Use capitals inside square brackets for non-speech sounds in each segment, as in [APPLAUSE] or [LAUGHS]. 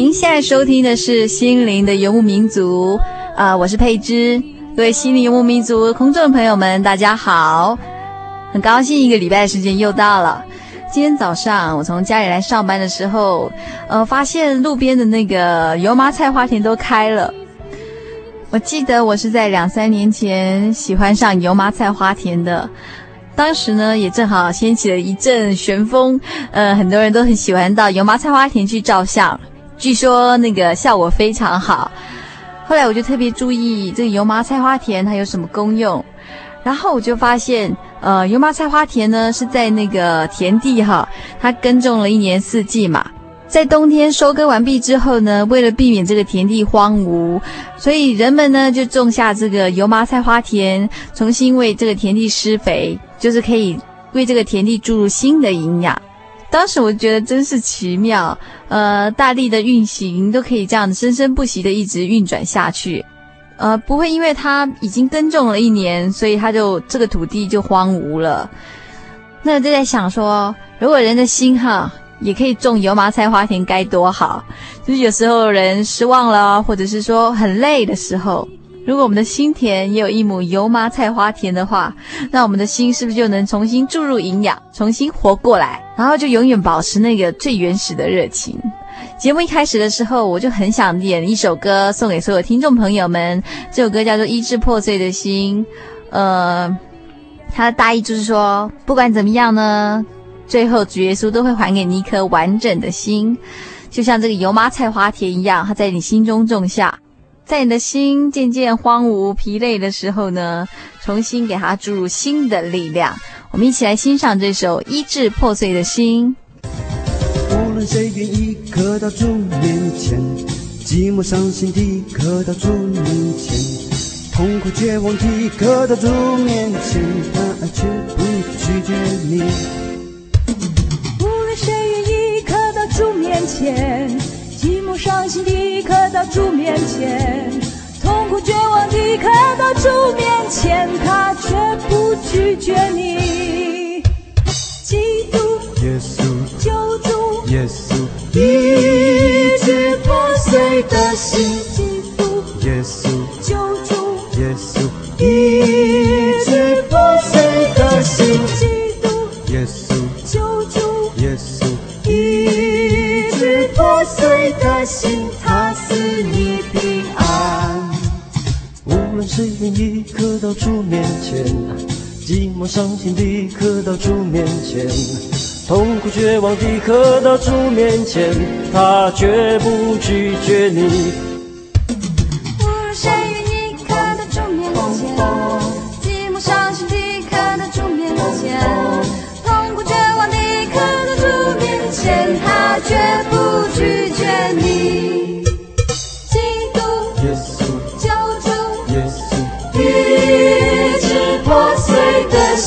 您现在收听的是《心灵的游牧民族》啊、我是佩芝。各位心灵游牧民族空众朋友们，大家好，很高兴一个礼拜的时间又到了。今天早上我从家里来上班的时候，呃，发现路边的那个油麻菜花田都开了。我记得我是在两三年前喜欢上油麻菜花田的，当时呢也正好掀起了一阵旋风，呃，很多人都很喜欢到油麻菜花田去照相，据说那个效果非常好。后来我就特别注意这个油麻菜花田它有什么功用，然后我就发现。呃，油麻菜花田呢是在那个田地哈，它耕种了一年四季嘛，在冬天收割完毕之后呢，为了避免这个田地荒芜，所以人们呢就种下这个油麻菜花田，重新为这个田地施肥，就是可以为这个田地注入新的营养。当时我觉得真是奇妙，呃，大地的运行都可以这样生生不息的一直运转下去。呃，不会，因为他已经耕种了一年，所以他就这个土地就荒芜了。那就在想说，如果人的心哈也可以种油麻菜花田，该多好！就是有时候人失望了，或者是说很累的时候，如果我们的心田也有一亩油麻菜花田的话，那我们的心是不是就能重新注入营养，重新活过来，然后就永远保持那个最原始的热情？节目一开始的时候，我就很想点一首歌送给所有听众朋友们。这首歌叫做《医治破碎的心》，呃，它的大意就是说，不管怎么样呢，最后主耶稣都会还给你一颗完整的心，就像这个油麻菜花田一样，它在你心中种下，在你的心渐渐荒芜疲累的时候呢，重新给它注入新的力量。我们一起来欣赏这首《医治破碎的心》。无论谁愿意可到主面前，寂寞伤心的可到主面前，痛苦绝望的可到主面前，他却不拒绝你。无论谁愿意可到主面前，伤心的刻到主面前，痛苦绝望的刻到主面前，他却不拒绝你。基督，耶稣，救主。耶稣，医治破碎的心，基督。耶稣，救主。耶稣，医治破碎的心，心，他赐你平安。无论谁愿意刻到主面前，寂寞伤心的刻到主面前。痛苦绝望的刻到主面前，他绝不拒绝你。医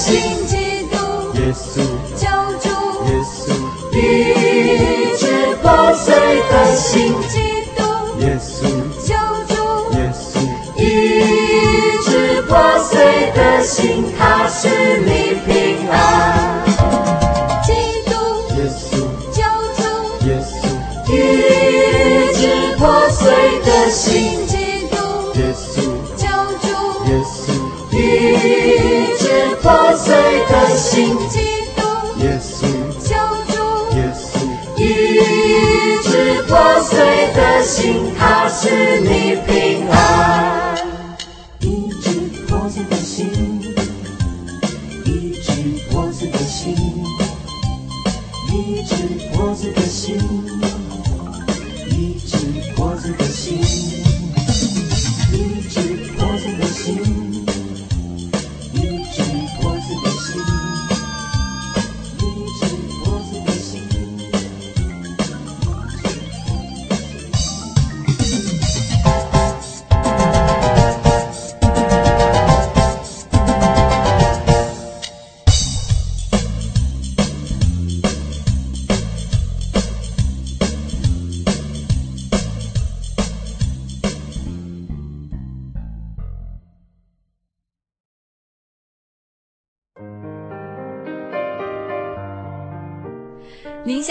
治破碎的心，基督。心，他是你平安。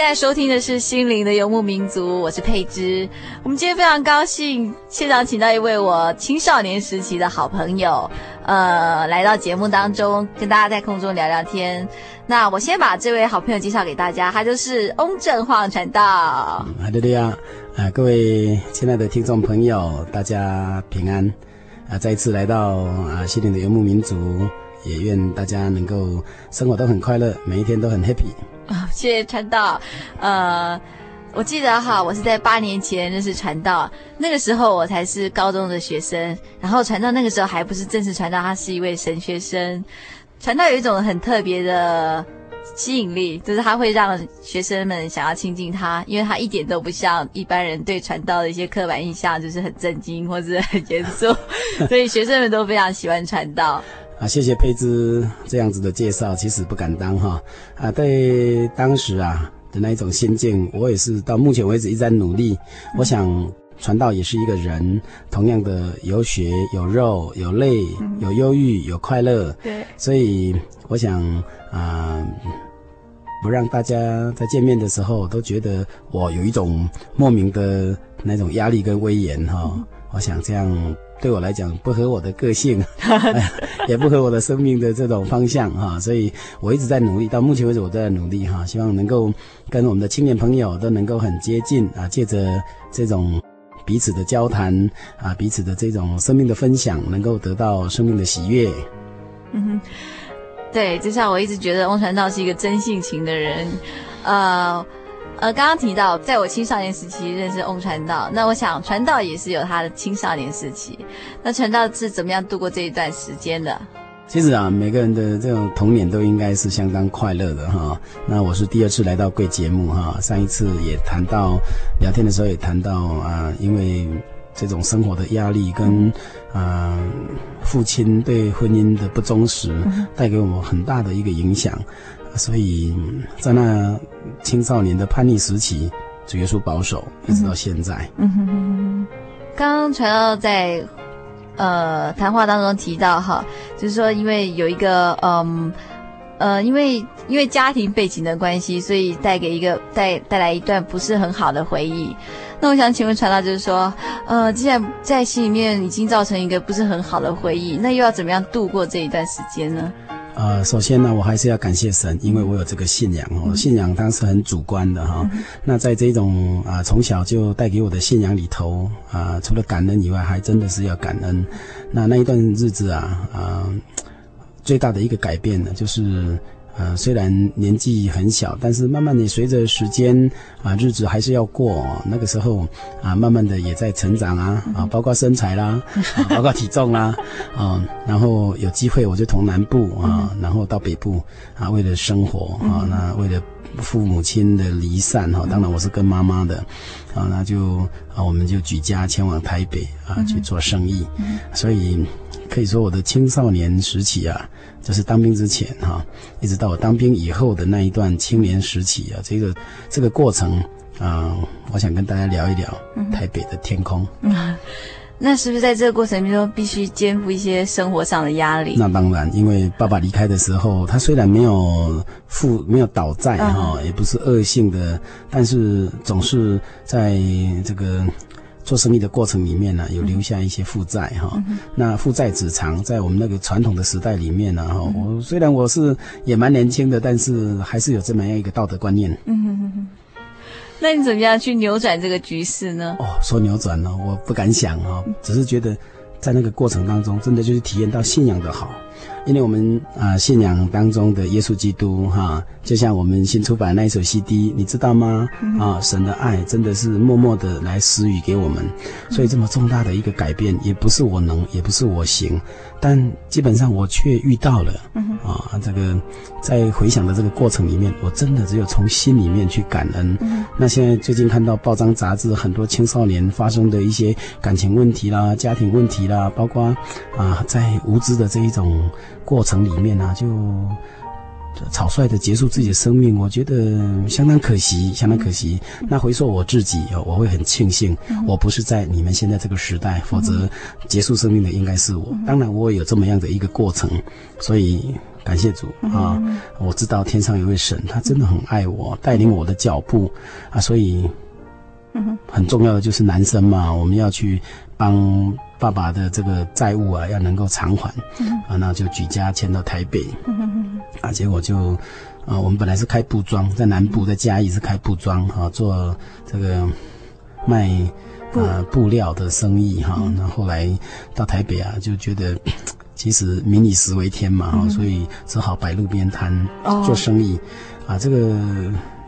现在收听的是《心灵的游牧民族》，我是佩芝。我们今天非常高兴，现场请到一位我青少年时期的好朋友，呃，来到节目当中，跟大家在空中聊聊天。那我先把这位好朋友介绍给大家，他就是翁正晃传道。哈利路亚，啊，各位亲爱的听众朋友，大家平安啊！再一次来到啊，《心灵的游牧民族》，也愿大家能够生活都很快乐，每一天都很 happy。啊，谢谢传道。呃，我记得哈，我是在八年前认识传道，那个时候我才是高中的学生。然后传道那个时候还不是正式传道，他是一位神学生。传道有一种很特别的吸引力，就是他会让学生们想要亲近他，因为他一点都不像一般人对传道的一些刻板印象，就是很震惊或者很严肃，所以学生们都非常喜欢传道。啊，谢谢佩芝这样子的介绍，其实不敢当哈。啊，对当时啊的那一种心境，我也是到目前为止一直在努力。嗯、我想传道也是一个人，同样的有血有肉，有泪，嗯、有忧郁，有快乐。对，所以我想啊，不让大家在见面的时候都觉得我有一种莫名的那种压力跟威严哈。嗯、我想这样。对我来讲不合我的个性，[LAUGHS] [LAUGHS] 也不合我的生命的这种方向哈，所以我一直在努力，到目前为止我都在努力哈，希望能够跟我们的青年朋友都能够很接近啊，借着这种彼此的交谈啊，彼此的这种生命的分享，能够得到生命的喜悦。嗯哼，对，就像我一直觉得翁传道是一个真性情的人，呃。呃，刚刚提到，在我青少年时期认识翁传道，那我想传道也是有他的青少年时期。那传道是怎么样度过这一段时间的？其实啊，每个人的这种童年都应该是相当快乐的哈。那我是第二次来到贵节目哈，上一次也谈到聊天的时候也谈到啊，因为这种生活的压力跟啊父亲对婚姻的不忠实，带给我们很大的一个影响。所以在那青少年的叛逆时期，主耶稣保守，一直到现在。嗯哼哼哼。刚刚传道在呃谈话当中提到哈，就是说因为有一个嗯呃，因为因为家庭背景的关系，所以带给一个带带来一段不是很好的回忆。那我想请问传道，就是说呃，既然在心里面已经造成一个不是很好的回忆，那又要怎么样度过这一段时间呢？呃，首先呢，我还是要感谢神，因为我有这个信仰哦。信仰当时很主观的哈。嗯、那在这种啊、呃，从小就带给我的信仰里头啊、呃，除了感恩以外，还真的是要感恩。那那一段日子啊，啊、呃，最大的一个改变呢，就是。呃，虽然年纪很小，但是慢慢的随着时间啊，日子还是要过，哦。那个时候啊，慢慢的也在成长啊，啊，包括身材啦，啊，包括体重啦，啊，然后有机会我就从南部啊，然后到北部啊，为了生活啊，那为了父母亲的离散哈，当然我是跟妈妈的，啊，那就啊，我们就举家前往台北啊去做生意，所以可以说我的青少年时期啊。就是当兵之前哈，一直到我当兵以后的那一段青年时期啊，这个这个过程啊，我想跟大家聊一聊台北的天空。嗯，[LAUGHS] 那是不是在这个过程中必须肩负一些生活上的压力？那当然，因为爸爸离开的时候，他虽然没有负没有倒债哈，也不是恶性的，但是总是在这个。做生意的过程里面呢，有留下一些负债哈。嗯、那负债子偿，在我们那个传统的时代里面呢，哈、嗯，我虽然我是也蛮年轻的，但是还是有这么样一个道德观念。嗯哼哼哼。那你怎么样去扭转这个局势呢？哦，说扭转呢，我不敢想哦，只是觉得在那个过程当中，真的就是体验到信仰的好。因为我们啊、呃、信仰当中的耶稣基督哈，就像我们新出版那一首 CD，你知道吗？啊，神的爱真的是默默的来施予给我们，所以这么重大的一个改变，也不是我能，也不是我行，但基本上我却遇到了。啊，这个在回想的这个过程里面，我真的只有从心里面去感恩。那现在最近看到报章杂志，很多青少年发生的一些感情问题啦、家庭问题啦，包括啊在无知的这一种。过程里面呢、啊，就草率的结束自己的生命，我觉得相当可惜，相当可惜。那回溯我自己，我会很庆幸，我不是在你们现在这个时代，否则结束生命的应该是我。当然，我也有这么样的一个过程，所以感谢主啊！我知道天上有位神，他真的很爱我，带领我的脚步啊，所以很重要的就是男生嘛，我们要去帮。爸爸的这个债务啊，要能够偿还，啊，那就举家迁到台北，啊，结果就，啊，我们本来是开布庄，在南部，在嘉义是开布庄，啊，做这个卖啊布料的生意，哈，那后来到台北啊，就觉得 [TSK] 其实民以食为天嘛，哈，所以只好摆路边摊做生意，啊，这个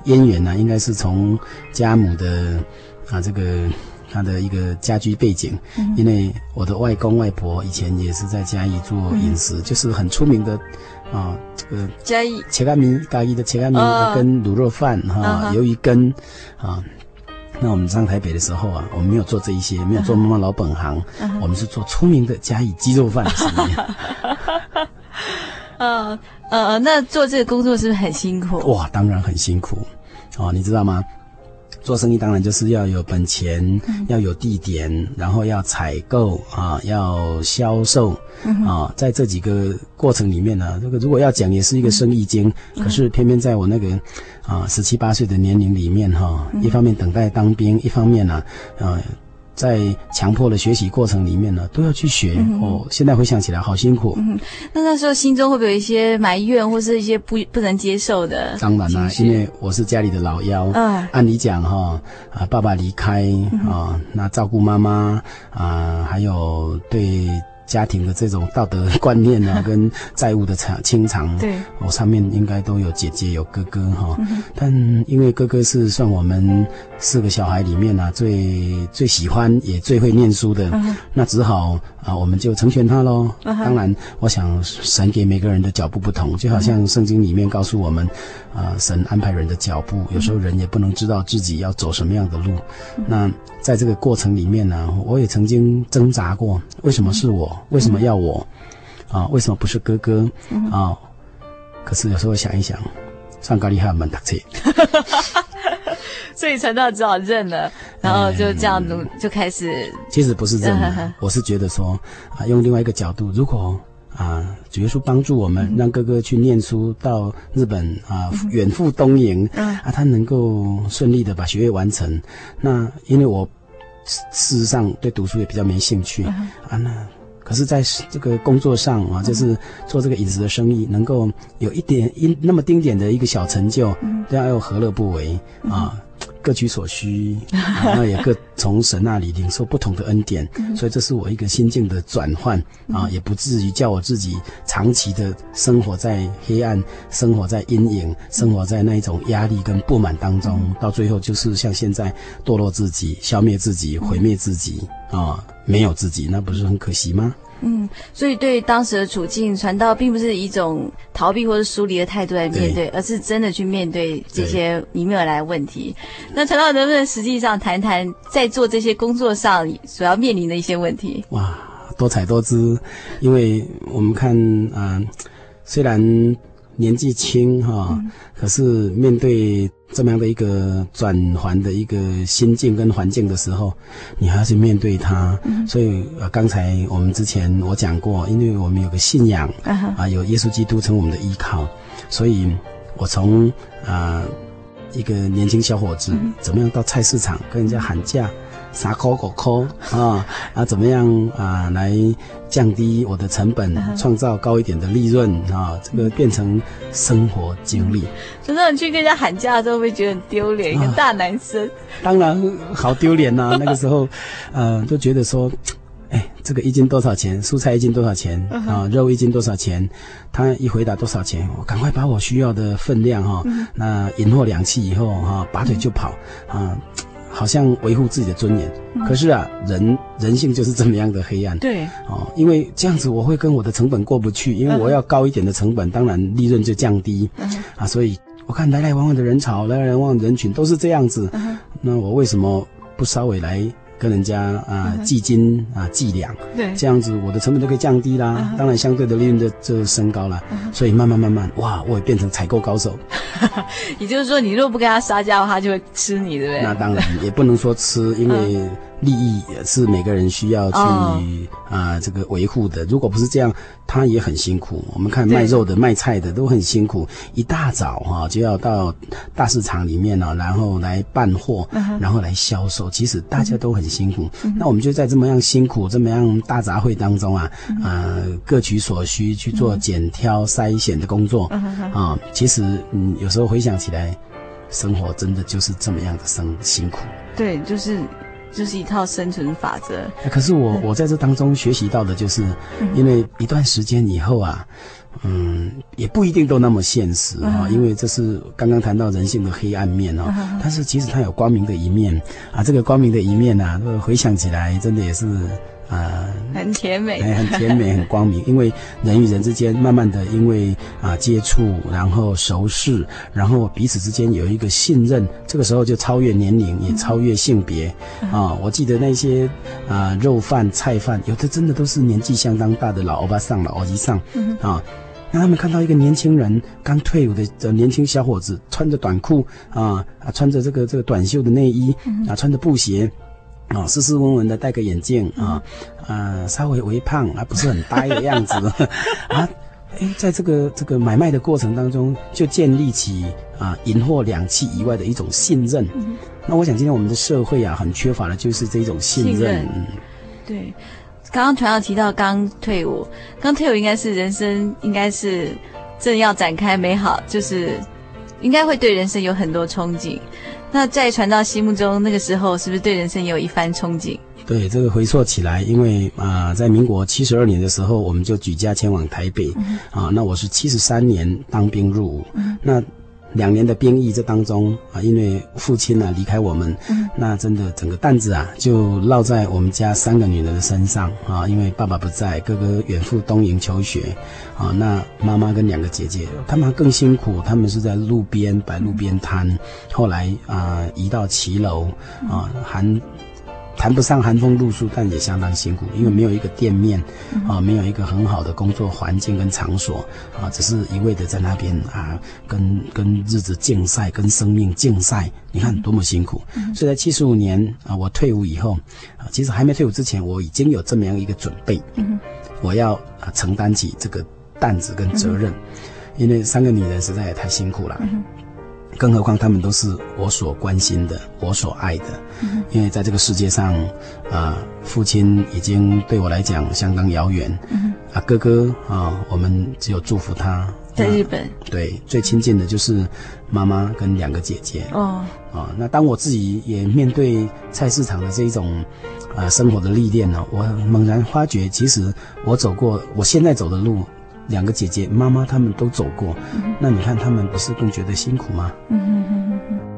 渊源呢，应该是从家母的啊这个。他的一个家居背景，因为我的外公外婆以前也是在嘉义做饮食，就是很出名的啊，这个嘉义切干米，嘉义的切干米跟卤肉饭哈，鱿鱼羹啊。那我们上台北的时候啊，我们没有做这一些，没有做妈妈老本行，我们是做出名的嘉义鸡肉饭的生意。呃呃，那做这个工作是不是很辛苦？哇，当然很辛苦哦，你知道吗？做生意当然就是要有本钱，嗯、要有地点，然后要采购啊，要销售、嗯、啊，在这几个过程里面呢，这个如果要讲也是一个生意经，嗯、可是偏偏在我那个啊十七八岁的年龄里面哈、啊，一方面等待当兵，一方面呢，啊。在强迫的学习过程里面呢，都要去学、嗯、哦。现在回想起来，好辛苦。嗯，那那时候心中会不会有一些埋怨，或是一些不不能接受的？当然啦，因为我是家里的老幺。嗯，按理讲哈，啊，爸爸离开啊，那照顾妈妈啊，还有对。家庭的这种道德观念啊，[LAUGHS] 跟债务的偿清偿，对，我上面应该都有姐姐有哥哥哈，嗯、但因为哥哥是算我们四个小孩里面啊最最喜欢也最会念书的，那只好啊我们就成全他喽。当然，我想神给每个人的脚步不同，就好像圣经里面告诉我们。啊，神安排人的脚步，有时候人也不能知道自己要走什么样的路。嗯、那在这个过程里面呢，我也曾经挣扎过，为什么是我？为什么要我？啊，为什么不是哥哥？啊，可是有时候想一想，上高利还有蛮大气，[LAUGHS] [LAUGHS] 所以传道只好认了，然后就这样子就开始。其实不是认了，[LAUGHS] 我是觉得说啊，用另外一个角度，如果。啊，主耶稣帮助我们，让哥哥去念书到日本啊，远赴东瀛，啊，他能够顺利的把学业完成。那因为我事实上对读书也比较没兴趣啊，那可是在这个工作上啊，就是做这个饮食的生意，能够有一点一那么丁点的一个小成就，这样又何乐不为啊？各取所需，那也各从神那里领受不同的恩典，所以这是我一个心境的转换啊，也不至于叫我自己长期的生活在黑暗，生活在阴影，生活在那一种压力跟不满当中，到最后就是像现在堕落自己、消灭自己、毁灭自己啊，没有自己，那不是很可惜吗？嗯，所以对当时的处境，传道并不是一种逃避或者疏离的态度来面对，对而是真的去面对这些迎面而来的问题。那传道能不能实际上谈谈在做这些工作上所要面临的一些问题？哇，多彩多姿，因为我们看啊、呃，虽然年纪轻哈，嗯、可是面对。这么样的一个转环的一个心境跟环境的时候，你还要去面对它。嗯、所以呃，刚才我们之前我讲过，因为我们有个信仰、uh. 啊，有耶稣基督成我们的依靠，所以我从啊一个年轻小伙子怎么样到菜市场跟人家喊价，啥抠抠抠啊啊，怎么样啊来降低我的成本，创造高一点的利润啊？这个变成生活经历。就那你去跟人家喊价的时候，会觉得很丢脸？一个大男生，当然好丢脸呐！[LAUGHS] 那个时候，呃，就觉得说。哎，这个一斤多少钱？蔬菜一斤多少钱？啊，肉一斤多少钱？他一回答多少钱，我赶快把我需要的分量哈，那引货两期以后哈，拔腿就跑啊，好像维护自己的尊严。可是啊，人人性就是这么样的黑暗。对，哦，因为这样子我会跟我的成本过不去，因为我要高一点的成本，当然利润就降低。啊，所以我看来来往往的人潮，来来往往的人群都是这样子。那我为什么不稍微来？跟人家啊计斤啊计两，对，这样子我的成本就可以降低啦，当然相对的利润就就升高了，所以慢慢慢慢，哇，我也变成采购高手。[LAUGHS] 也就是说，你如果不跟他杀价的话，他就会吃你，对不对？那当然也不能说吃，因为。利益也是每个人需要去啊、呃、这个维护的。如果不是这样，他也很辛苦。我们看卖肉的、卖菜的都很辛苦，一大早哈就要到大市场里面呢，然后来办货，然后来销售。其实大家都很辛苦。那我们就在这么样辛苦、这么样大杂烩当中啊，呃，各取所需去做检挑筛选的工作啊。其实嗯，有时候回想起来，生活真的就是这么样的生辛苦。对，就是。就是一套生存法则。可是我我在这当中学习到的就是，因为一段时间以后啊，嗯，也不一定都那么现实啊，因为这是刚刚谈到人性的黑暗面哦。但是其实它有光明的一面啊，这个光明的一面啊，回想起来真的也是。啊，很甜美，很甜美，[LAUGHS] 很光明。因为人与人之间，慢慢的因为啊接触，然后熟识，然后彼此之间有一个信任，这个时候就超越年龄，也超越性别。啊，我记得那些啊肉饭、菜饭，有的真的都是年纪相当大的老欧巴桑、老欧吉桑。啊，让他们看到一个年轻人刚退伍的的年轻小伙子，穿着短裤啊啊，穿着这个这个短袖的内衣啊，穿着布鞋。哦，斯斯文文的，戴个眼镜啊，呃，稍微微胖，而不是很呆的样子 [LAUGHS] 啊。哎，在这个这个买卖的过程当中，就建立起啊银货两讫以外的一种信任。嗯、那我想，今天我们的社会啊，很缺乏的就是这种信任。信任嗯、对，刚刚团长提到刚退伍，刚退伍应该是人生应该是正要展开美好，就是应该会对人生有很多憧憬。那在传到心目中，那个时候是不是对人生也有一番憧憬？对，这个回溯起来，因为啊、呃，在民国七十二年的时候，我们就举家迁往台北，嗯、啊，那我是七十三年当兵入伍，嗯、那。两年的兵役这当中啊，因为父亲呢、啊、离开我们，嗯、那真的整个担子啊就落在我们家三个女人的身上啊。因为爸爸不在，哥哥远赴东营求学，啊，那妈妈跟两个姐姐，他们更辛苦，他们是在路边摆路边摊，后来啊移到骑楼啊，还。谈不上寒风露宿，但也相当辛苦，因为没有一个店面，啊，没有一个很好的工作环境跟场所，啊，只是一味的在那边啊，跟跟日子竞赛，跟生命竞赛，你看多么辛苦。所以在七十五年啊，我退伍以后，啊，其实还没退伍之前，我已经有这么样一个准备，我要啊承担起这个担子跟责任，因为三个女人实在也太辛苦了。更何况他们都是我所关心的，我所爱的。嗯、因为在这个世界上，啊、呃，父亲已经对我来讲相当遥远。嗯、啊，哥哥啊，我们只有祝福他。在日本。对，最亲近的就是妈妈跟两个姐姐。哦。啊，那当我自己也面对菜市场的这一种啊、呃、生活的历练呢，我猛然发觉，其实我走过我现在走的路。两个姐姐、妈妈他们都走过，嗯、那你看他们不是更觉得辛苦吗？嗯哼哼哼哼。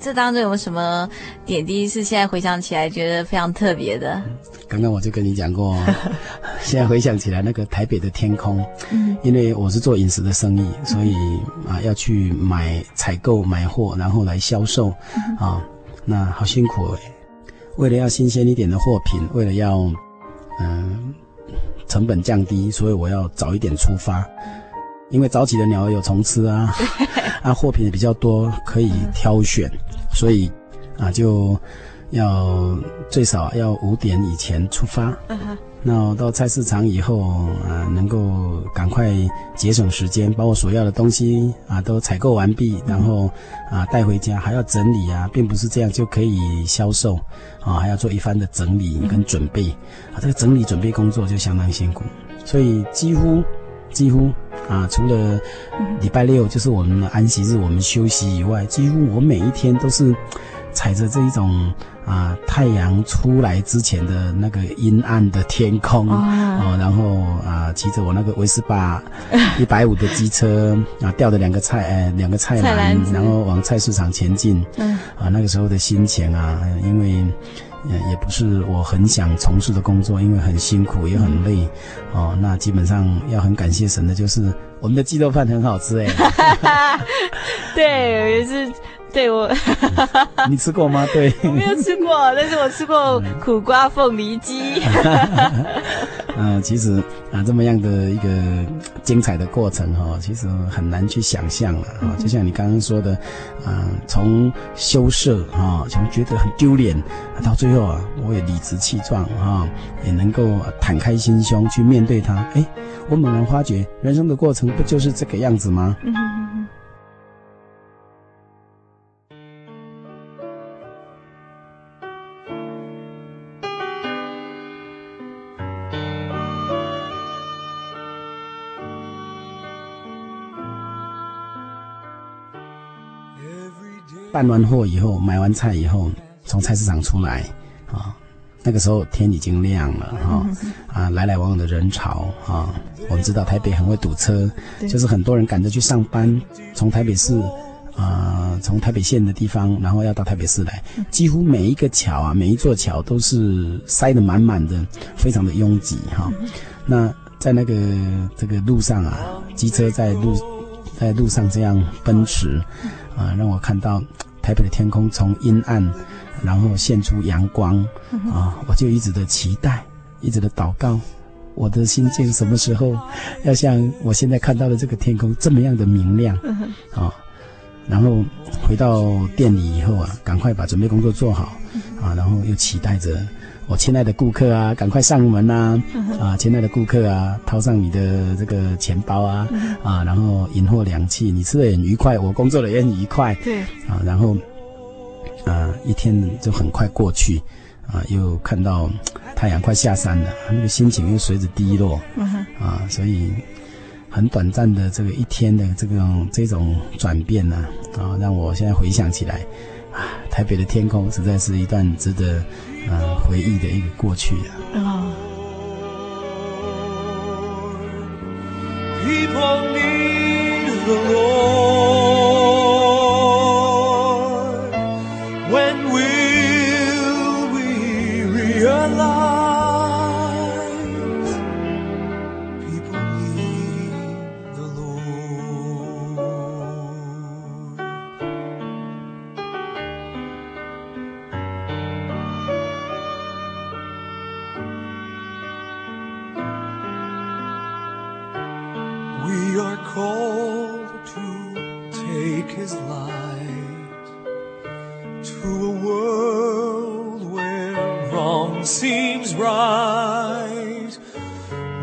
这当中有什么点滴是现在回想起来觉得非常特别的？刚刚我就跟你讲过，[LAUGHS] 现在回想起来，那个台北的天空，嗯，因为我是做饮食的生意，所以啊要去买采购买货，然后来销售，啊，那好辛苦诶。为了要新鲜一点的货品，为了要嗯成本降低，所以我要早一点出发，因为早起的鸟儿有虫吃啊，[LAUGHS] 啊货品也比较多，可以挑选，所以啊就。要最少要五点以前出发，uh huh. 那我到菜市场以后啊，能够赶快节省时间，把我所要的东西啊都采购完毕，然后啊带回家，还要整理啊，并不是这样就可以销售啊，还要做一番的整理跟准备啊，这个整理准备工作就相当辛苦，所以几乎几乎啊，除了礼拜六就是我们的安息日，我们休息以外，几乎我每一天都是踩着这一种。啊，太阳出来之前的那个阴暗的天空哦，哦，然后啊，骑着我那个维斯巴一百五的机车 [LAUGHS] 啊，吊着两个菜，呃，两个菜篮，然后往菜市场前进。嗯，啊，那个时候的心情啊，因为也也不是我很想从事的工作，因为很辛苦也很累。嗯、哦，那基本上要很感谢神的，就是我们的鸡肉饭很好吃哎。[LAUGHS] 对，也是。[LAUGHS] 对我，[LAUGHS] 你吃过吗？对，我没有吃过，但是我吃过苦瓜凤梨鸡。嗯、[LAUGHS] 呃，其实啊，这么样的一个精彩的过程哈，其实很难去想象了啊。就像你刚刚说的，啊，从羞涩啊，从觉得很丢脸，到最后啊，我也理直气壮啊，也能够坦开心胸去面对它。哎，我猛然发觉，人生的过程不就是这个样子吗？嗯办完货以后，买完菜以后，从菜市场出来，啊，那个时候天已经亮了，哈，啊，来来往往的人潮，啊，我们知道台北很会堵车，就是很多人赶着去上班，从台北市，啊，从台北县的地方，然后要到台北市来，几乎每一个桥啊，每一座桥都是塞得满满的，非常的拥挤，哈，那在那个这个路上啊，机车在路在路上这样奔驰。啊，让我看到台北的天空从阴暗，然后现出阳光，啊，我就一直的期待，一直的祷告，我的心境什么时候要像我现在看到的这个天空这么样的明亮，啊，然后回到店里以后啊，赶快把准备工作做好，啊，然后又期待着。我亲爱的顾客啊，赶快上门呐！啊，啊，亲爱的顾客啊，掏上你的这个钱包啊，啊，然后引货两气，你吃的也很愉快，我工作的也很愉快。对，啊，然后，啊，一天就很快过去，啊，又看到太阳快下山了，那个心情又随着低落，啊，所以很短暂的这个一天的这种这种转变呢，啊，让我现在回想起来，啊，台北的天空实在是一段值得。回忆的一个过去呀 We are called to take his light to a world where wrong seems right.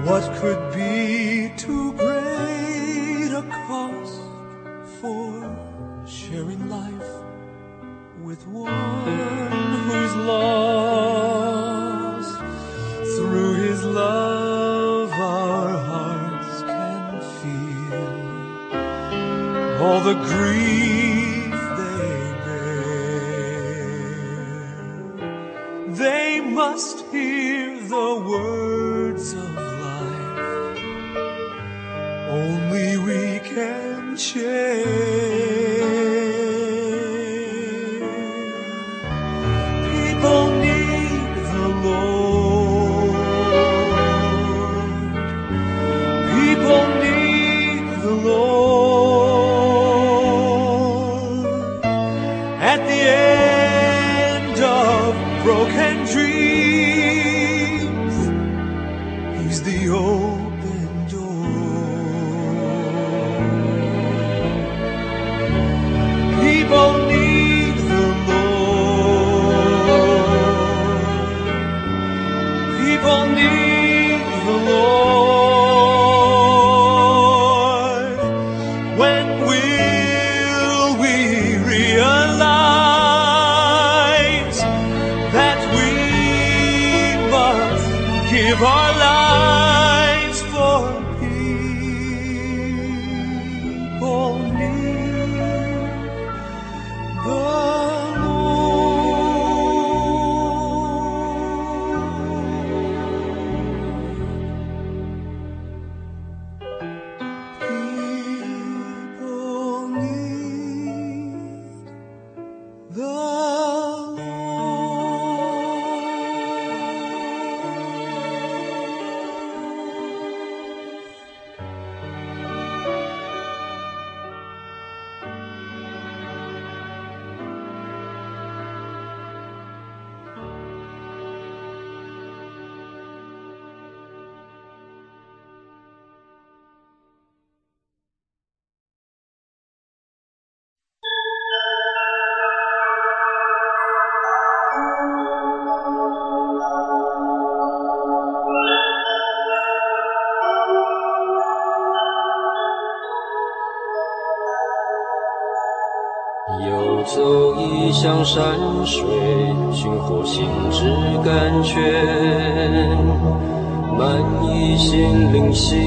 What could be too great a cost for sharing life with one whose love? the green. Lives for people near. the 山水，寻获心之甘泉，满溢心灵心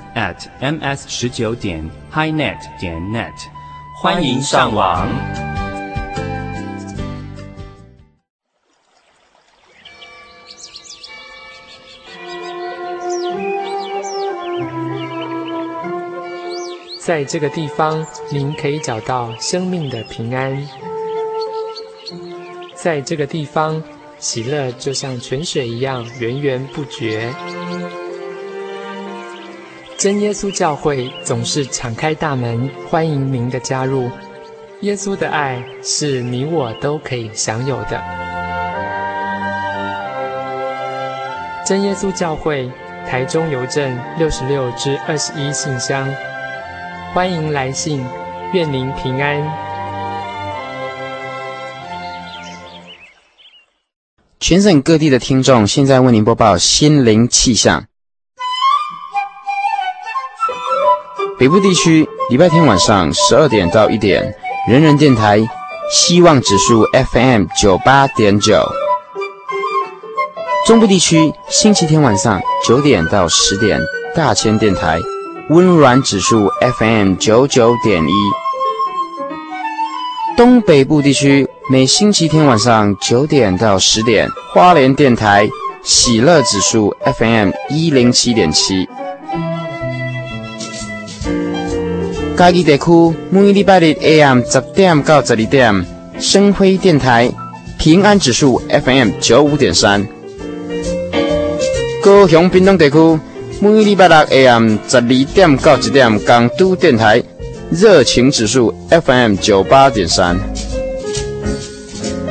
at ms 十九点 highnet 点 net，欢迎上网。在这个地方，您可以找到生命的平安。在这个地方，喜乐就像泉水一样源源不绝。真耶稣教会总是敞开大门，欢迎您的加入。耶稣的爱是你我都可以享有的。真耶稣教会，台中邮政六十六至二十一信箱。欢迎来信，愿您平安。全省各地的听众，现在为您播报心灵气象。北部地区礼拜天晚上十二点到一点，人人电台希望指数 FM 九八点九。中部地区星期天晚上九点到十点，大千电台。温软指数 FM 九九点一，东北部地区每星期天晚上九点到十点，花莲电台喜乐指数 FM 一零七点七。嘉义地区每礼拜日 AM 十点到十二点，生辉电台平安指数 FM 九五点三。高雄屏东地区。每礼拜六 AM 十二点到一点，港都电台热情指数 FM 九八点三。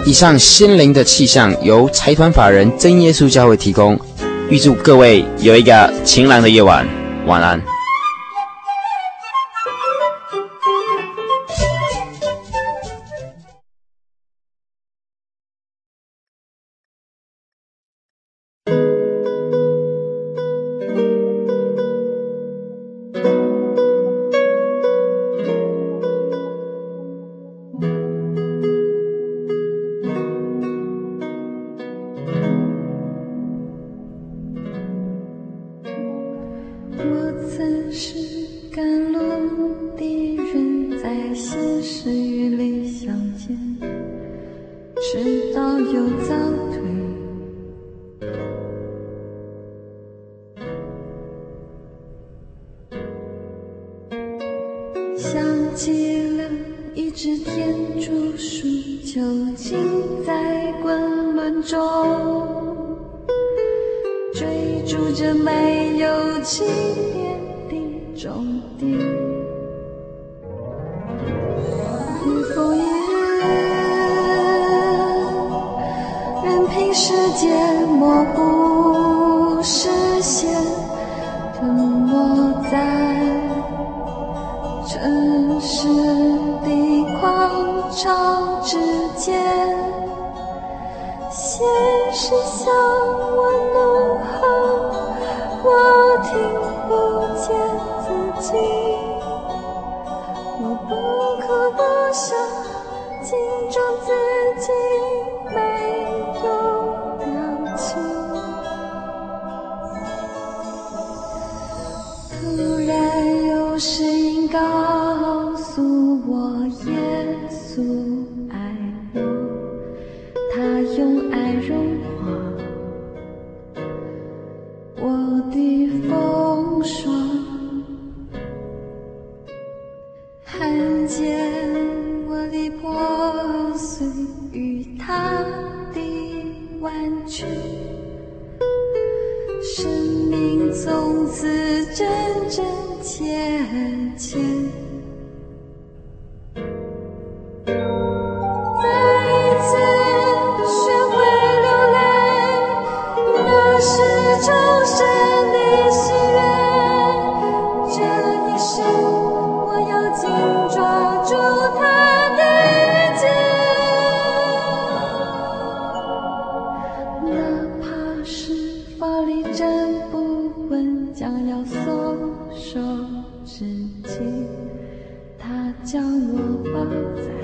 以上心灵的气象由财团法人真耶稣教会提供，预祝各位有一个晴朗的夜晚，晚安。终点。日复一日，任凭时间模糊站不稳，将要松。手之际，他将我抱在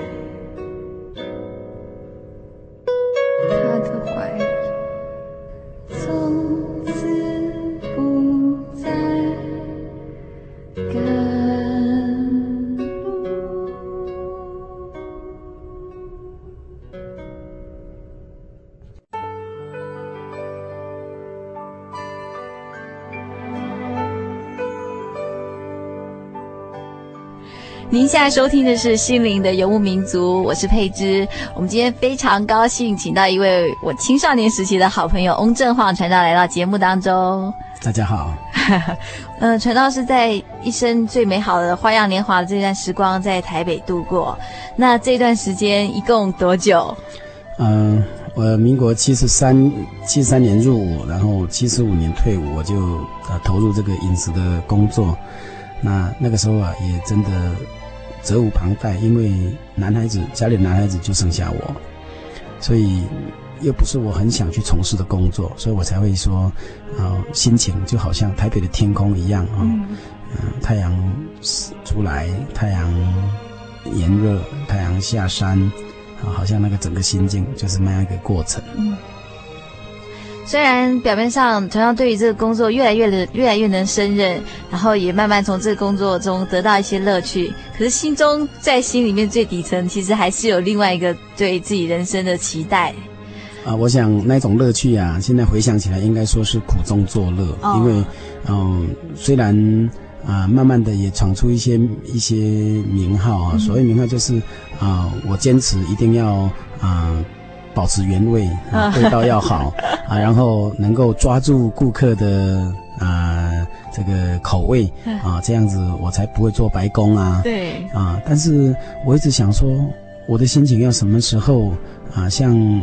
您现在收听的是《心灵的游牧民族》，我是佩芝。我们今天非常高兴，请到一位我青少年时期的好朋友翁正晃传道来到节目当中。大家好。嗯、[LAUGHS] 呃，传道是在一生最美好的花样年华的这段时光在台北度过。那这段时间一共多久？嗯、呃，我民国七十三七十三年入伍，然后七十五年退伍，我就呃投入这个饮食的工作。那那个时候啊，也真的。责无旁贷，因为男孩子家里男孩子就剩下我，所以又不是我很想去从事的工作，所以我才会说，啊、呃，心情就好像台北的天空一样啊，嗯、呃，太阳出来，太阳炎热，太阳下山，啊，好像那个整个心境就是那样一个过程。嗯虽然表面上同样对于这个工作越来越能越来越能胜任，然后也慢慢从这个工作中得到一些乐趣，可是心中在心里面最底层，其实还是有另外一个对自己人生的期待。啊，我想那种乐趣啊，现在回想起来，应该说是苦中作乐，哦、因为嗯，虽然啊，慢慢的也闯出一些一些名号啊，嗯、所谓名号就是啊，我坚持一定要啊。保持原味，啊，味道要好 [LAUGHS] 啊，然后能够抓住顾客的啊这个口味啊，这样子我才不会做白工啊。对啊，但是我一直想说，我的心情要什么时候啊，像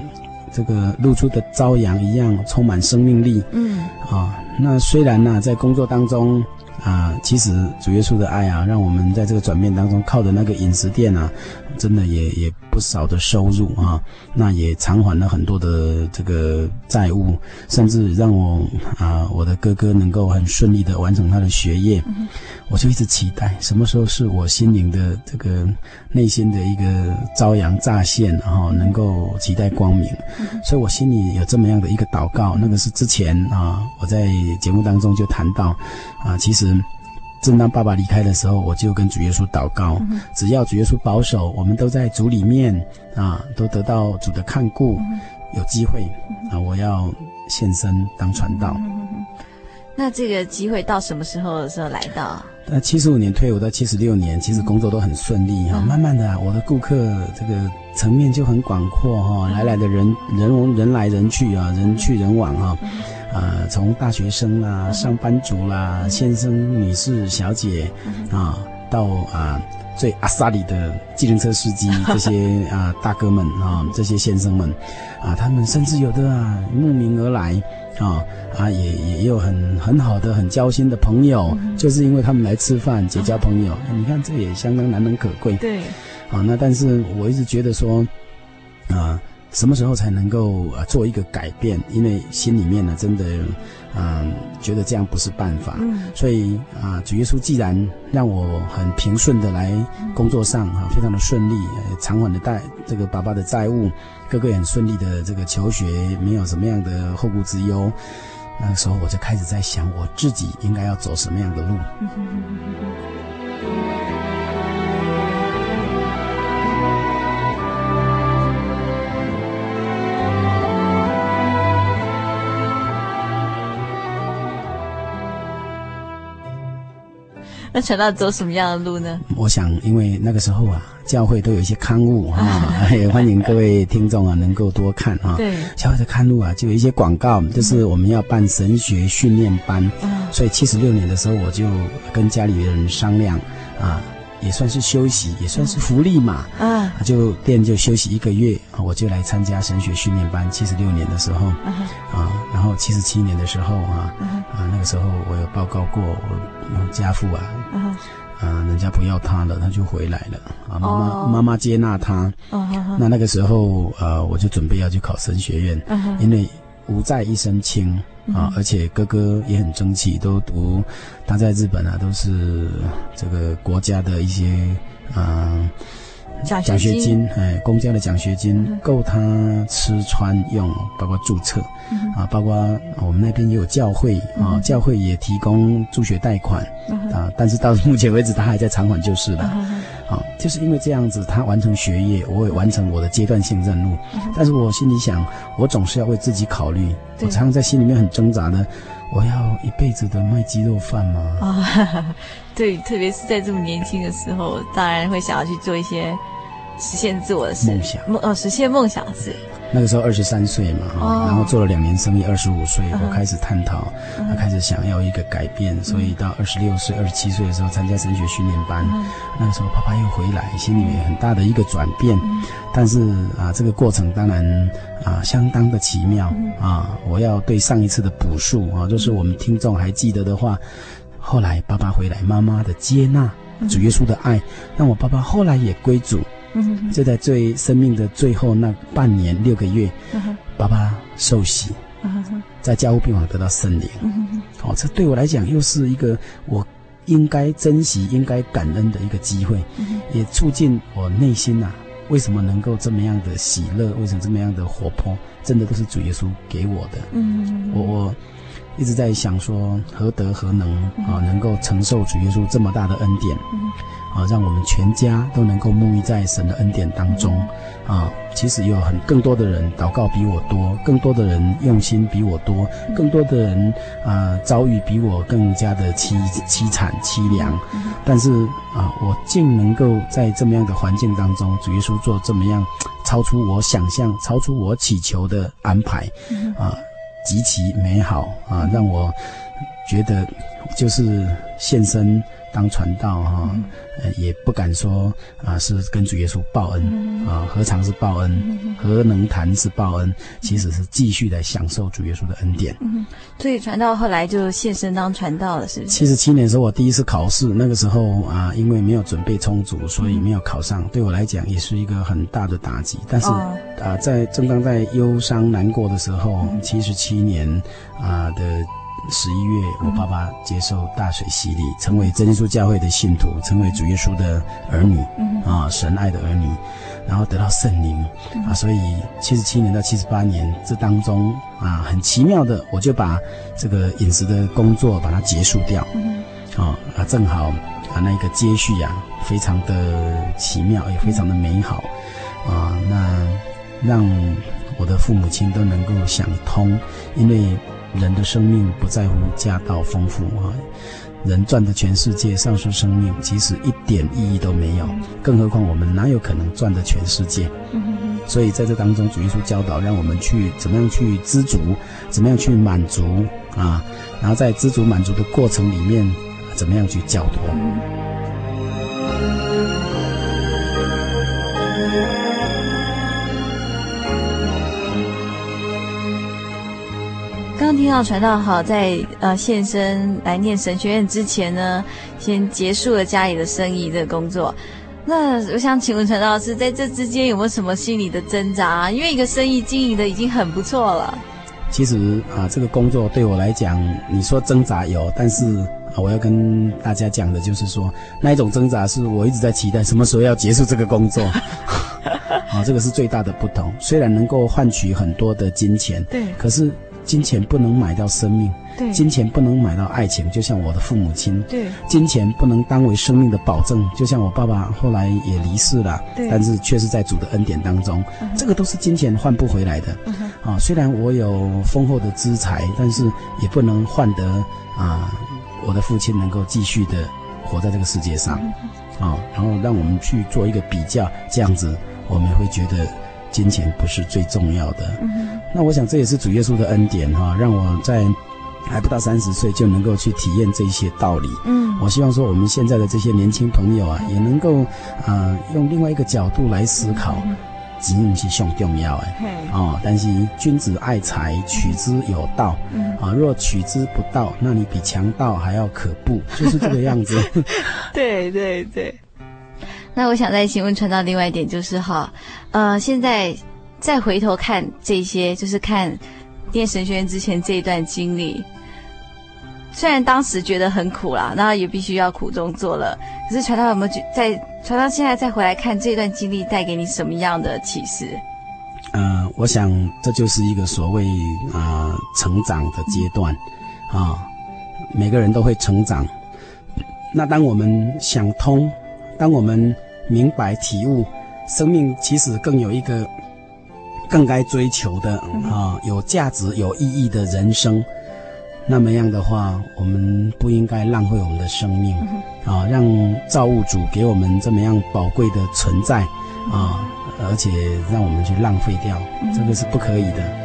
这个露出的朝阳一样充满生命力。嗯啊，那虽然呢，在工作当中啊，其实主耶稣的爱啊，让我们在这个转变当中靠着那个饮食店啊。真的也也不少的收入啊，那也偿还了很多的这个债务，甚至让我啊我的哥哥能够很顺利的完成他的学业，我就一直期待什么时候是我心灵的这个内心的一个朝阳乍现，然后能够期待光明，所以我心里有这么样的一个祷告，那个是之前啊我在节目当中就谈到啊，其实。正当爸爸离开的时候，我就跟主耶稣祷告，嗯、只要主耶稣保守，我们都在主里面啊，都得到主的看顾，嗯、有机会啊，我要献身当传道。那这个机会到什么时候的时候来到？那，七十五年退伍到七十六年，其实工作都很顺利哈。慢慢的、啊，我的顾客这个层面就很广阔哈，来来的人人人来人去啊，人去人往哈。呃，从大学生啦、上班族啦、先生、女士、小姐啊，到啊最阿萨里的计程车司机 [LAUGHS] 这些啊大哥们啊，这些先生们啊，他们甚至有的啊慕名而来。啊啊，也也有很很好的、很交心的朋友，嗯，就是因为他们来吃饭结交朋友，啊，你看这也相当难能可贵。对，啊，那但是我一直觉得说，啊，什么时候才能够啊做一个改变？因为心里面呢，真的。嗯，觉得这样不是办法，嗯，所以啊，主耶稣既然让我很平顺的来工作上啊，非常的顺利，偿还的贷这个爸爸的债务，哥哥也很顺利的这个求学，没有什么样的后顾之忧。那个时候我就开始在想，我自己应该要走什么样的路。嗯那传道走什么样的路呢？[LAUGHS] 我想，因为那个时候啊，教会都有一些刊物啊，[LAUGHS] 也欢迎各位听众啊能够多看啊。对，教会的刊物啊，就有一些广告，就是我们要办神学训练班。嗯，所以七十六年的时候，我就跟家里人商量啊。也算是休息，也算是福利嘛。啊，就店就休息一个月，我就来参加神学训练班。七十六年的时候，啊，然后七十七年的时候啊，啊，那个时候我有报告过，我家父啊，啊，人家不要他了，他就回来了。啊，妈妈妈妈接纳他。那那个时候，呃，我就准备要去考神学院，因为无债一身轻。啊，而且哥哥也很争气，都读，他在日本啊，都是这个国家的一些啊奖学金，哎，公家的奖学金够他吃穿用，包括注册，啊，包括我们那边也有教会啊，教会也提供助学贷款啊，但是到目前为止他还在偿还就是了。啊，就是因为这样子，他完成学业，我也完成我的阶段性任务。嗯、但是我心里想，我总是要为自己考虑。我常常在心里面很挣扎的，我要一辈子的卖鸡肉饭吗？啊、哦，[LAUGHS] 对，特别是在这么年轻的时候，当然会想要去做一些实现自我的事梦想，梦哦，实现梦想是。那个时候二十三岁嘛，哦、然后做了两年生意，二十五岁我开始探讨，嗯、开始想要一个改变，嗯、所以到二十六岁、二十七岁的时候参加神学训练班。嗯、那个时候爸爸又回来，心里面很大的一个转变。嗯、但是啊，这个过程当然啊相当的奇妙、嗯、啊。我要对上一次的补述啊，就是我们听众还记得的话，后来爸爸回来，妈妈的接纳，主耶稣的爱，让我爸爸后来也归主。就在最生命的最后那半年六个月，爸爸受洗，在家务病房得到圣灵。哦，这对我来讲又是一个我应该珍惜、应该感恩的一个机会，也促进我内心呐，为什么能够这么样的喜乐？为什么这么样的活泼？真的都是主耶稣给我的。我我一直在想说，何德何能啊，能够承受主耶稣这么大的恩典？啊，让我们全家都能够沐浴在神的恩典当中，啊，其实有很更多的人祷告比我多，更多的人用心比我多，更多的人啊遭遇比我更加的凄凄惨凄凉，但是啊，我竟能够在这么样的环境当中，主耶稣做这么样超出我想象、超出我祈求的安排，啊，极其美好啊，让我觉得就是献身。当传道哈，呃，也不敢说啊，是跟主耶稣报恩啊，何尝是报恩？何能谈是报恩？其实是继续来享受主耶稣的恩典。嗯，所以传道后来就现身当传道了，是不是？七十七年的时候，我第一次考试，那个时候啊，因为没有准备充足，所以没有考上。对我来讲，也是一个很大的打击。但是啊，在正当在忧伤难过的时候，七十七年啊的。十一月，我爸爸接受大水洗礼，成为真耶稣教会的信徒，成为主耶稣的儿女，啊，神爱的儿女，然后得到圣灵，啊，所以七十七年到七十八年这当中，啊，很奇妙的，我就把这个饮食的工作把它结束掉，啊，啊，正好啊，那个接续呀，非常的奇妙，也非常的美好，啊，那让我的父母亲都能够想通，因为。人的生命不在乎家道丰富啊，人赚的全世界，丧失生命，其实一点意义都没有。更何况我们哪有可能赚的全世界？所以在这当中，主耶稣教导让我们去怎么样去知足，怎么样去满足啊，然后在知足满足的过程里面，怎么样去教导。刚听到传道好，在呃现身来念神学院之前呢，先结束了家里的生意的工作。那我想请问传道老师，在这之间有没有什么心理的挣扎？因为一个生意经营的已经很不错了。其实啊，这个工作对我来讲，你说挣扎有，但是啊，我要跟大家讲的就是说，那一种挣扎是我一直在期待什么时候要结束这个工作。[LAUGHS] 啊，这个是最大的不同。虽然能够换取很多的金钱，对，可是。金钱不能买到生命，对，金钱不能买到爱情，就像我的父母亲，对，金钱不能当为生命的保证，就像我爸爸后来也离世了，对，但是却是在主的恩典当中，嗯、这个都是金钱换不回来的，嗯、啊，虽然我有丰厚的资财，但是也不能换得啊，我的父亲能够继续的活在这个世界上，嗯、啊，然后让我们去做一个比较，这样子我们会觉得。金钱不是最重要的，嗯，那我想这也是主耶稣的恩典哈，让我在还不到三十岁就能够去体验这些道理。嗯，我希望说我们现在的这些年轻朋友啊，也能够啊、呃、用另外一个角度来思考，钱是上重要哎，哦，但是君子爱财，取之有道。嗯，啊，若取之不道，那你比强盗还要可怖，就是这个样子。对 [LAUGHS] 对对。那我想再请问传道另外一点就是哈，呃，现在再回头看这些，就是看念神学院之前这一段经历，虽然当时觉得很苦啦，那也必须要苦中作乐。可是传道有没有在传道现在再回来看这段经历，带给你什么样的启示？呃，我想这就是一个所谓啊、成长的阶段啊、每个人都会成长。那当我们想通，当我们明白体悟，生命其实更有一个更该追求的啊，有价值、有意义的人生。那么样的话，我们不应该浪费我们的生命啊，让造物主给我们这么样宝贵的存在啊，而且让我们去浪费掉，这个是不可以的。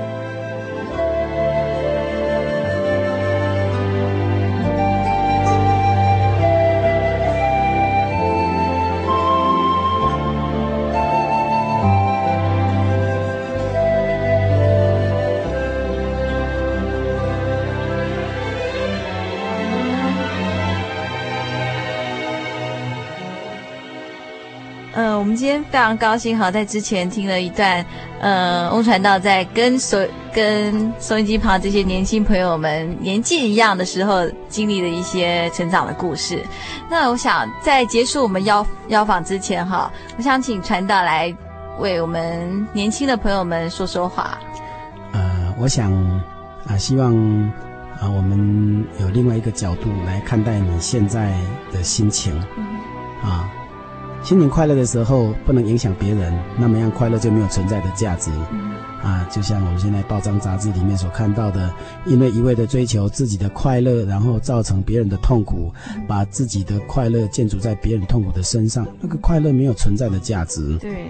非常高兴哈，在之前听了一段，呃，翁传道在跟收跟收音机旁这些年轻朋友们年纪一样的时候经历的一些成长的故事。那我想在结束我们邀邀访之前哈，我想请传道来为我们年轻的朋友们说说话。呃，我想啊，希望啊，我们有另外一个角度来看待你现在的心情，嗯、啊。心情快乐的时候，不能影响别人，那么样快乐就没有存在的价值。嗯、啊，就像我们现在报章杂志里面所看到的，因为一味的追求自己的快乐，然后造成别人的痛苦，嗯、把自己的快乐建筑在别人痛苦的身上，那个快乐没有存在的价值。对，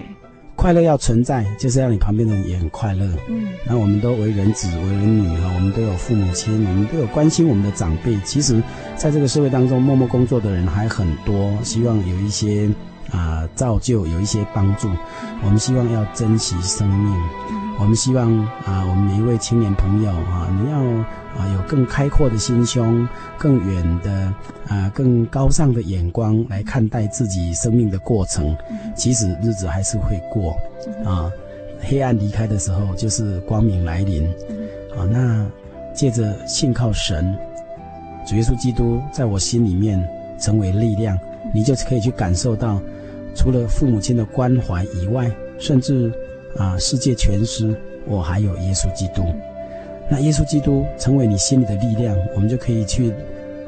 快乐要存在，就是让你旁边的人也很快乐。嗯，那我们都为人子，为人女哈，我们都有父母亲，我们都有关心我们的长辈。其实，在这个社会当中，默默工作的人还很多，希望有一些。啊，造就有一些帮助。我们希望要珍惜生命。我们希望啊，我们每一位青年朋友啊，你要啊有更开阔的心胸，更远的啊，更高尚的眼光来看待自己生命的过程。其实日子还是会过啊，黑暗离开的时候就是光明来临。啊，那借着信靠神，主耶稣基督在我心里面成为力量，你就可以去感受到。除了父母亲的关怀以外，甚至啊，世界全失，我还有耶稣基督。那耶稣基督成为你心里的力量，我们就可以去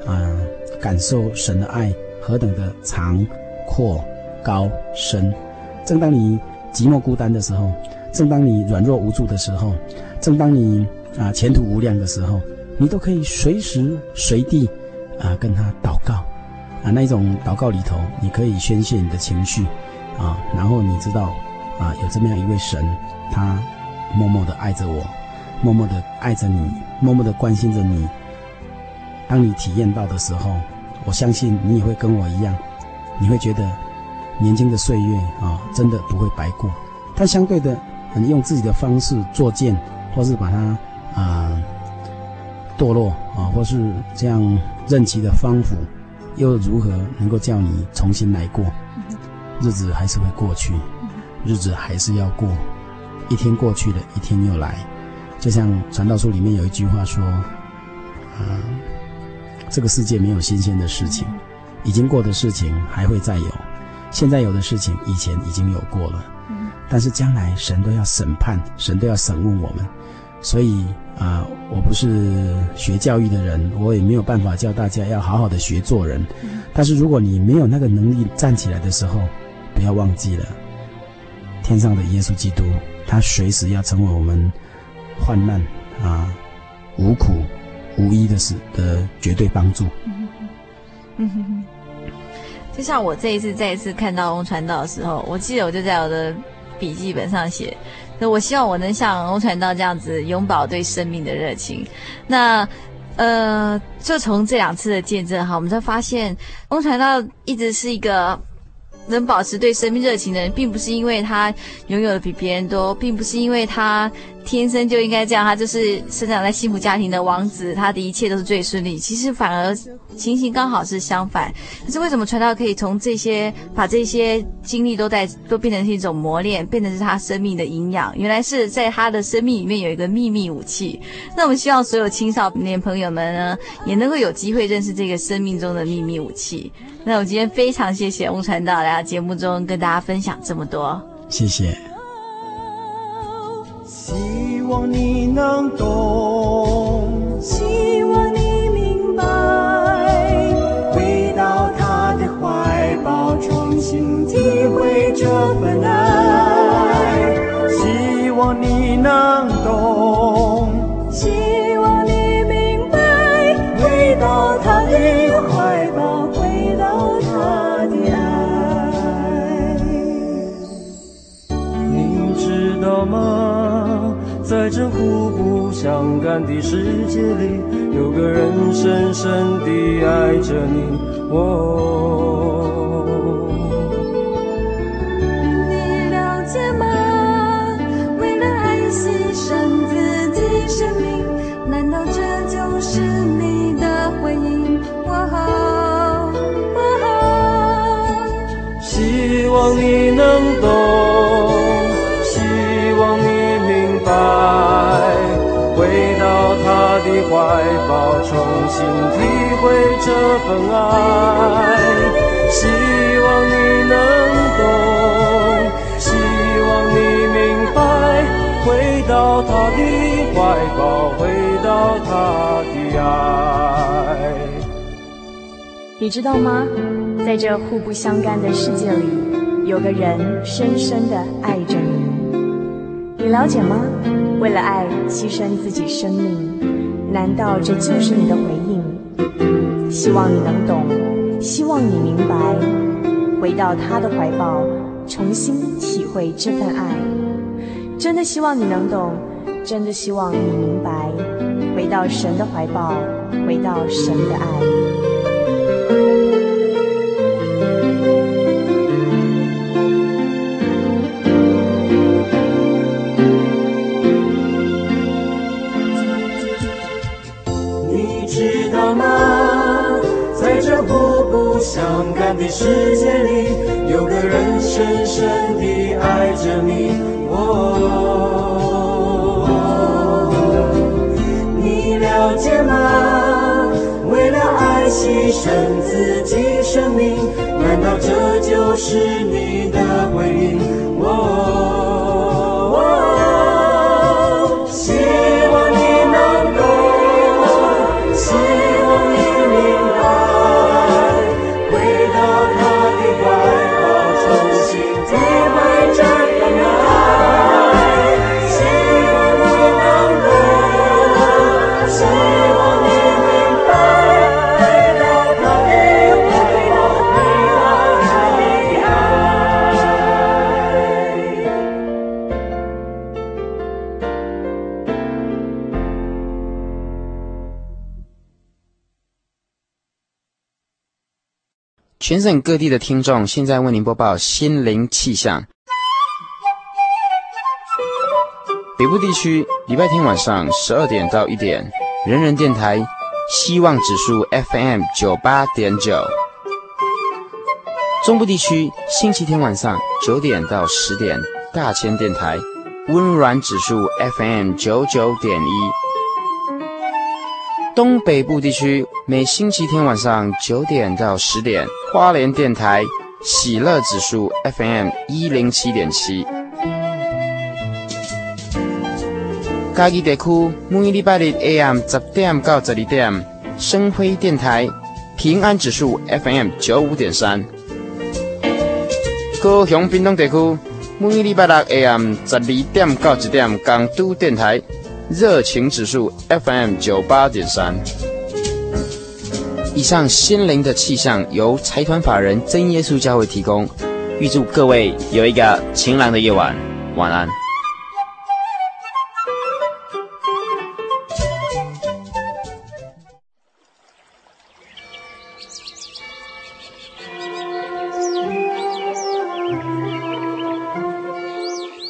啊，感受神的爱何等的长、阔、高、深。正当你寂寞孤单的时候，正当你软弱无助的时候，正当你啊前途无量的时候，你都可以随时随地啊跟他祷告啊，那种祷告里头，你可以宣泄你的情绪啊，然后你知道啊，有这么样一位神，他默默的爱着我，默默的爱着你，默默的关心着你。当你体验到的时候，我相信你也会跟我一样，你会觉得年轻的岁月啊，真的不会白过。但相对的，你用自己的方式作践，或是把它啊。堕落啊，或是这样任其的芳腐，又如何能够叫你重新来过？日子还是会过去，日子还是要过，一天过去了，一天又来。就像传道书里面有一句话说：“啊，这个世界没有新鲜的事情，已经过的事情还会再有，现在有的事情以前已经有过了，但是将来神都要审判，神都要审问我们。”所以啊、呃，我不是学教育的人，我也没有办法教大家要好好的学做人。但是如果你没有那个能力站起来的时候，不要忘记了，天上的耶稣基督，他随时要成为我们患难啊、无苦无依的时的绝对帮助。嗯哼哼，就像我这一次再一次看到翁传道的时候，我记得我就在我的笔记本上写。那我希望我能像翁传道这样子拥抱对生命的热情。那，呃，就从这两次的见证哈，我们才发现翁传道一直是一个。能保持对生命热情的人，并不是因为他拥有的比别人多，并不是因为他天生就应该这样，他就是生长在幸福家庭的王子，他的一切都是最顺利。其实反而情形刚好是相反。可是为什么传道可以从这些把这些经历都带都变成是一种磨练，变成是他生命的营养？原来是在他的生命里面有一个秘密武器。那我们希望所有青少年朋友们呢，也能够有机会认识这个生命中的秘密武器。那我今天非常谢谢翁传道来到节目中跟大家分享这么多，谢谢。希望你能懂，希望你明白，回到他的怀抱，重新体会这份爱。希望你能不相干的世界里，有个人深深地爱着你。哦，你了解吗？为了爱牺牲自己生命，难道这就是你的回应？哦，哦，希望你能懂。重新体会这份爱。希望你能懂，希望你明白。回到他的怀抱，回到他的爱。你知道吗？在这互不相干的世界里，有个人深深的爱着你。你了解吗？为了爱牺牲自己生命，难道这就是你的回应？希望你能懂，希望你明白，回到他的怀抱，重新体会这份爱。真的希望你能懂，真的希望你明白，回到神的怀抱，回到神的爱。世界里，有个人深深地爱着你。哦，你了解吗？为了爱牺牲自己生命，难道这就是全省各地的听众现在为您播报心灵气象。北部地区礼拜天晚上十二点到一点，人人电台希望指数 FM 九八点九。中部地区星期天晚上九点到十点，大千电台温软指数 FM 九九点一。东北部地区每星期天晚上九点到十点，花莲电台喜乐指数 FM 一零七点七。嘉义地区每礼拜日 AM 十点到十二点，生辉电台平安指数 FM 九五点三。高雄屏东地区每礼拜六 AM 十二点到一点，港都电台热情指数 FM 九八点三。以上心灵的气象由财团法人真耶稣教会提供，预祝各位有一个晴朗的夜晚，晚安。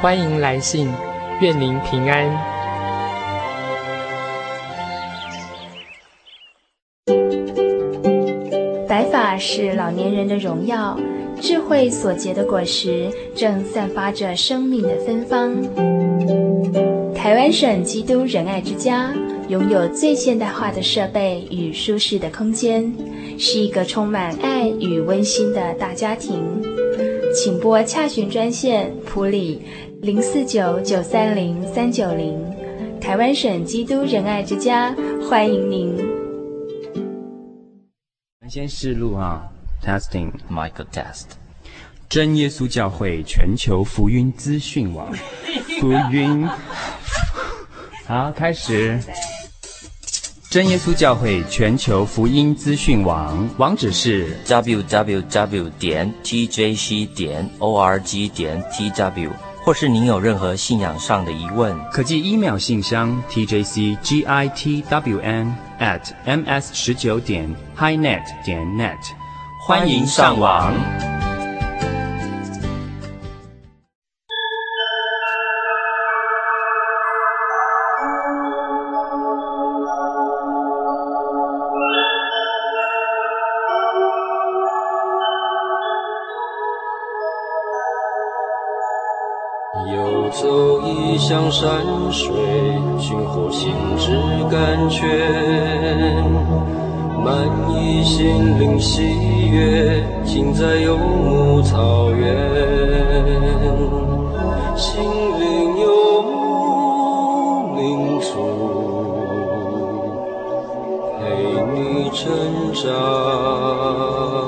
欢迎来信，愿您平安。白发是老年人的荣耀，智慧所结的果实正散发着生命的芬芳。台湾省基督仁爱之家拥有最现代化的设备与舒适的空间，是一个充满爱与温馨的大家庭。请拨洽询专线普里。零四九九三零三九零，台湾省基督仁爱之家欢迎您。先试录啊，testing，Michael test。真耶稣教会全球福音资讯网，福音。好，开始。真耶稣教会全球福音资讯网，网址是 www 点 tjc 点 org 点 tw。或是您有任何信仰上的疑问，可寄 email 信箱 tjcgitwn at ms 十九点 highnet 点 net，欢迎上网。向山水寻获心之甘泉，满溢心灵喜悦，尽在游牧草原。心灵游牧民族，陪你成长。